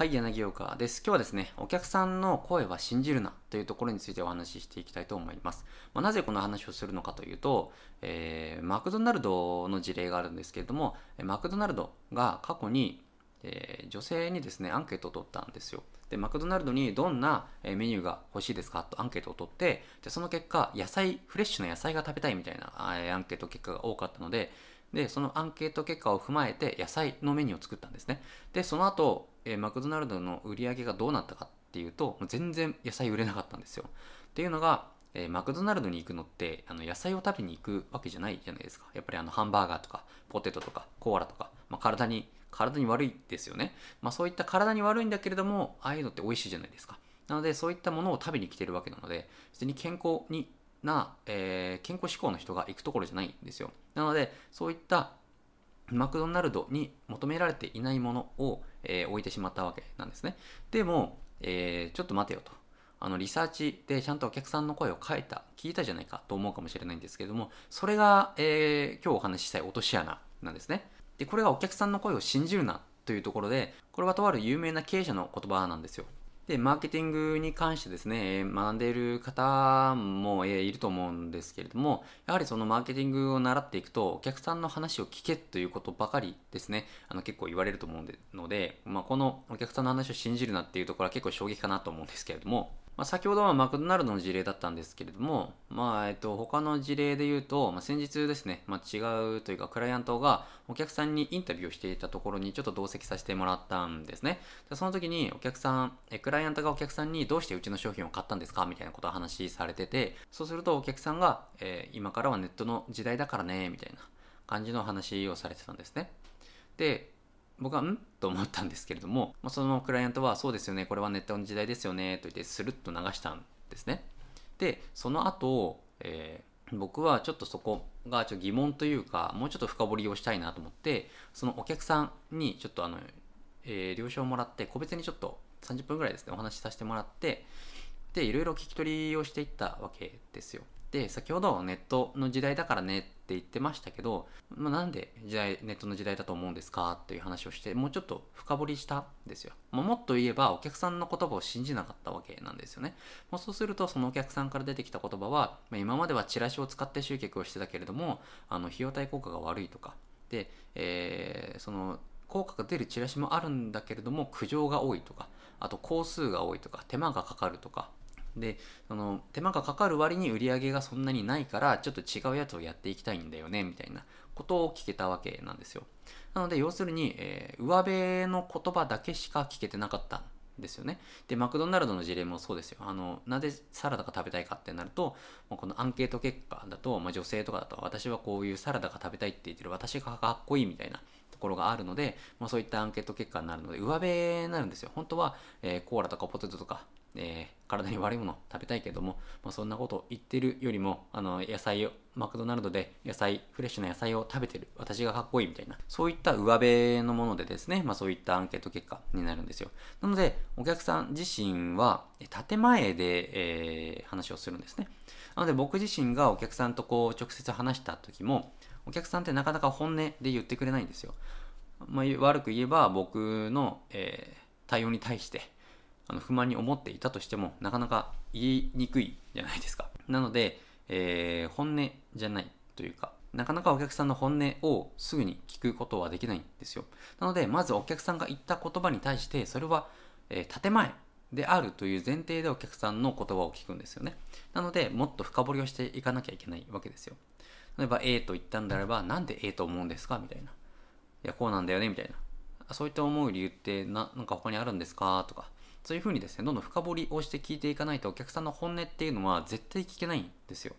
はい、柳岡です。今日はですね、お客さんの声は信じるなというところについてお話ししていきたいと思います。まあ、なぜこの話をするのかというと、えーマクドナルドの事例があるんですけれども、マクドナルドが過去に、えー女性にですね、アンケートを取ったんですよ。で、マクドナルドにどんなメニューが欲しいですかとアンケートを取って、でその結果、野菜、フレッシュな野菜が食べたいみたいなアンケート結果が多かったので、で、そのアンケート結果を踏まえて野菜のメニューを作ったんですね。で、その後、えーマクドナルドの売り上げがどうなったかっていうと、もう全然野菜売れなかったんですよ。っていうのが、えーマクドナルドに行くのってあの野菜を食べに行くわけじゃないじゃないですか。やっぱりあのハンバーガーとかポテトとかコーラとか、まあ、体に体に悪いですよね。まあ、そういった体に悪いんだけれども、ああいうのって美味しいじゃないですか。なので、そういったものを食べに来てるわけなので、別に健康にな、えー健康志向の人が行くところじゃないんですよ。なので、そういったマクドナルドに求められていないものを、えー置いてしまったわけなんですね。でも、えーちょっと待てよと。あのリサーチでちゃんとお客さんの声を変えた、聞いたじゃないかと思うかもしれないんですけれども、それが、えー今日お話ししたい落とし穴なんですね。で、これがお客さんの声を信じるなというところで、これはとある有名な経営者の言葉なんですよ。で、マーケティングに関してですね、学んでいる方も、いると思うんですけれども、やはりそのマーケティングを習っていくと、お客さんの話を聞けということばかりですね、あの結構言われると思うので、まあ、このお客さんの話を信じるなっていうところは結構衝撃かなと思うんですけれども、まあ、先ほどはマクドナルドの事例だったんですけれども、まあ、えっと、他の事例で言うと、まあ、先日ですね、まあ、違うというか、クライアントがお客さんにインタビューをしていたところにちょっと同席させてもらったんですね。でその時にお客さん、えクライアントがお客さんにどうしてうちの商品を買ったんですか？みたいなことを話されてて、そうするとお客さんが、えー今からはネットの時代だからね、みたいな感じの話をされてたんですね。で、僕はん？と思ったんですけれども、まあ、そのクライアントはそうですよね、これはネットの時代ですよね、と言ってスルッと流したんですね。で、その後、えー僕はちょっとそこがちょっと疑問というか、もうちょっと深掘りをしたいなと思って、そのお客さんにちょっとあの、えー了承をもらって、個別にちょっと30分ぐらいですね、お話しさせてもらって、で、いろいろ聞き取りをしていったわけですよ。で、先ほどネットの時代だからねって言ってましたけど、まあ、なんで時代、ネットの時代だと思うんですか？っていう話をして、もうちょっと深掘りしたんですよ。まあ、もっと言えば、お客さんの言葉を信じなかったわけなんですよね。まあ、そうすると、そのお客さんから出てきた言葉は、まあ、今まではチラシを使って集客をしてたけれども、あの、費用対効果が悪いとか、で、えーその、効果が出るチラシもあるんだけれども、苦情が多いとか、あと工数が多いとか、手間がかかるとか、でその手間がかかる割に売り上げがそんなにないからちょっと違うやつをやっていきたいんだよねみたいなことを聞けたわけなんですよ。なので要するに、えー上辺の言葉だけしか聞けてなかったんですよね。でマクドナルドの事例もそうですよ。あのなぜサラダが食べたいかってなるとまあこのアンケート結果だと、まあ、女性とかだと私はこういうサラダが食べたいって言ってる私がかっこいいみたいなところがあるので、まあ、そういったアンケート結果になるので上辺になるんですよ。本当は、えーコーラとかポテトとかえー体に悪いもの食べたいけども、まあ、そんなことを言ってるよりもあの野菜をマクドナルドで野菜フレッシュな野菜を食べてる。私がかっこいいみたいな。そういった上辺のものでですね、まあ、そういったアンケート結果になるんですよ。なのでお客さん自身は建前で、えー話をするんですね。なので僕自身がお客さんとこう直接話した時もお客さんってなかなか本音で言ってくれないんですよ。まあ、悪く言えば僕の、えー対応に対してあの不満に思っていたとしてもなかなか言いにくいじゃないですか。なので、えー本音じゃないというかなかなかお客さんの本音をすぐに聞くことはできないんですよ。なのでまずお客さんが言った言葉に対してそれは、えー建前であるという前提でお客さんの言葉を聞くんですよね。なのでもっと深掘りをしていかなきゃいけないわけですよ。例えば A と言ったんであればなんで A と思うんですか？みたいな。いや、こうなんだよね、みたいな。そういった思う理由ってな、なんか他にあるんですか？とか、そういうふうにですね、どんどん深掘りをして聞いていかないとお客さんの本音っていうのは絶対聞けないんですよ。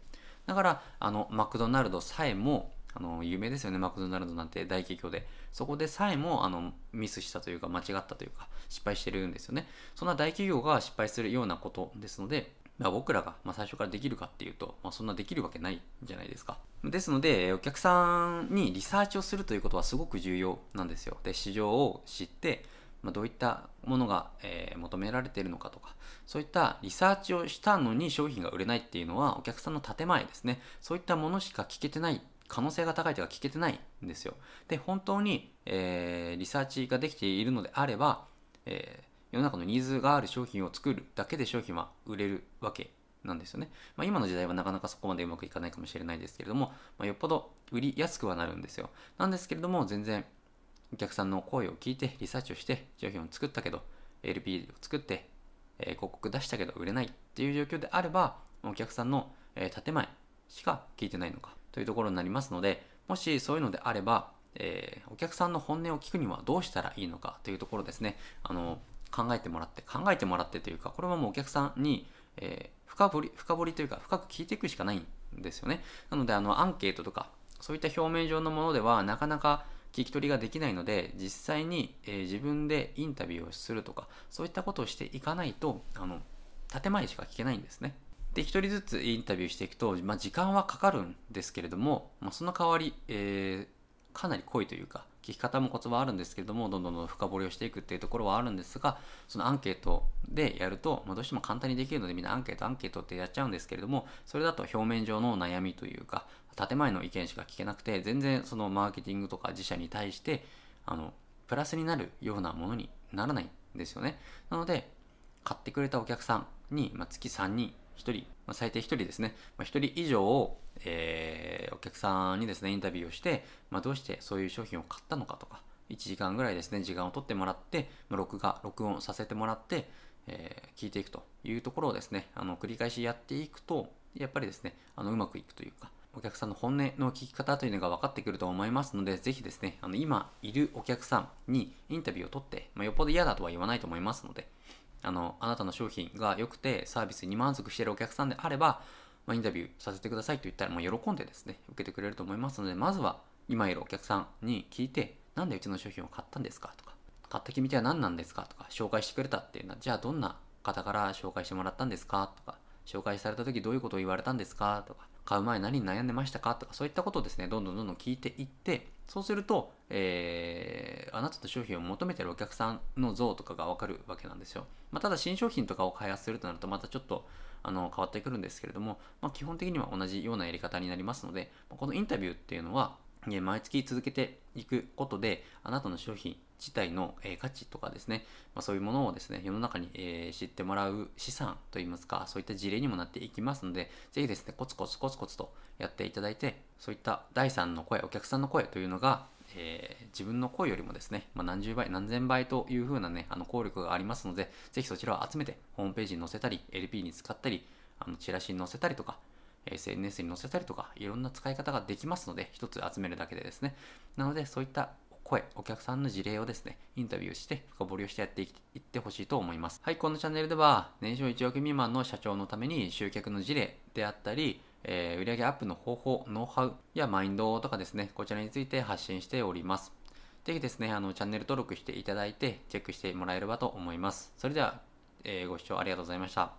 だから、あの、マクドナルドさえも、あの、有名ですよね、マクドナルドなんて大企業で。そこでさえも、あの、ミスしたというか、間違ったというか、失敗してるんですよね。そんな大企業が失敗するようなことですので、まあ、僕らが、ま、最初からできるかっていうと、まあ、そんなできるわけないじゃないですか。ですので、お客さんにリサーチをするということはすごく重要なんですよ。で、市場を知って、ま、どういったものが、えー求められているのかとか、そういったリサーチをしたのに商品が売れないっていうのは、お客さんの建前ですね。そういったものしか聞けてない可能性が高いというか聞けてないんですよ。で、本当に、えーリサーチができているのであれば、えー世の中のニーズがある商品を作るだけで商品は売れるわけなんですよね。まあ、今の時代はなかなかそこまでうまくいかないかもしれないですけれども、まあ、よっぽど売りやすくはなるんですよ。なんですけれども、全然お客さんの声を聞いて、リサーチをして、商品を作ったけど、LP を作って、えー、広告出したけど売れないっていう状況であれば、お客さんの、えー、建前しか聞いてないのかというところになりますので、もしそういうのであれば、えー、お客さんの本音を聞くにはどうしたらいいのかというところですね、あの、考えてもらって、考えてもらってというか、これはもうお客さんに、え、深掘り、深掘りというか、深く聞いていくしかないんですよね。なので、あの、アンケートとか、そういった表面上のものでは、なかなか聞き取りができないので、実際に、えー、自分でインタビューをするとか、そういったことをしていかないと、あの、建前しか聞けないんですね。で、一人ずつインタビューしていくと、まあ、時間はかかるんですけれども、まあ、その代わり、えー、かなり濃いというか、聞き方もコツはあるんですけれども、どんどんどん深掘りをしていくっていうところはあるんですが、そのアンケートでやると、まあ、どうしても簡単にできるのでみんなアンケート、アンケートってやっちゃうんですけれども、それだと表面上の悩みというか、建前の意見しか聞けなくて、全然そのマーケティングとか自社に対して、あの、プラスになるようなものにならないんですよね。なので、買ってくれたお客さんに、まあ、月3人、1人、まあ、最低1人ですね、まあ、1人以上を、えー、お客さんにですね、インタビューをして、まあ、どうしてそういう商品を買ったのかとか、1時間ぐらいですね、時間を取ってもらって、ま、録画、録音させてもらって、えー、聞いていくというところをですね、あの繰り返しやっていくと、やっぱりですね、あのうまくいくというか、お客さんの本音の聞き方というのが分かってくると思いますので、ぜひですね、あの今いるお客さんにインタビューを取って、まあ、よっぽど嫌だとは言わないと思いますので、あの、あなたの商品が良くてサービスに満足しているお客さんであれば、まあ、インタビューさせてくださいと言ったら、まあ、喜んでですね、受けてくれると思いますので、まずは今いるお客さんに聞いて、なんでうちの商品を買ったんですかとか、買った君とは何なんですかとか、紹介してくれたっていうのは、じゃあどんな方から紹介してもらったんですかとか、紹介された時どういうことを言われたんですかとか、買う前何に悩んでましたかとか、そういったことをですね、どんどんどんどん聞いていって、そうすると、えー、あなたの商品を求めてるお客さんの像とかがわかるわけなんですよ。まあ、ただ新商品とかを開発するとなるとまたちょっとあの変わってくるんですけれども、まあ、基本的には同じようなやり方になりますので、このインタビューっていうのは、毎月続けていくことで、あなたの商品自体の、え価値とかですね、まあ、そういうものをですね、世の中に、え知ってもらう資産といいますか、そういった事例にもなっていきますので、ぜひですね、コツコツコツコツとやっていただいて、そういった第三の声、お客さんの声というのが、えー、自分の声よりもですね、まあ、何十倍、何千倍という風なね、あの効力がありますので、ぜひそちらを集めて、ホームページに載せたり、LP に使ったり、あのチラシに載せたりとか、SNS に載せたりとか、いろんな使い方ができますので、一つ集めるだけでですね。なので、そういった声、お客さんの事例をですね、インタビューして深掘りをしてやっていってほしいと思います。はい、このチャンネルでは、年商1億未満の社長のために集客の事例であったり、えー、売上アップの方法、ノウハウやマインドとかですね、こちらについて発信しております。ぜひですね、あの、チャンネル登録していただいて、チェックしてもらえればと思います。それでは、えー、ご視聴ありがとうございました。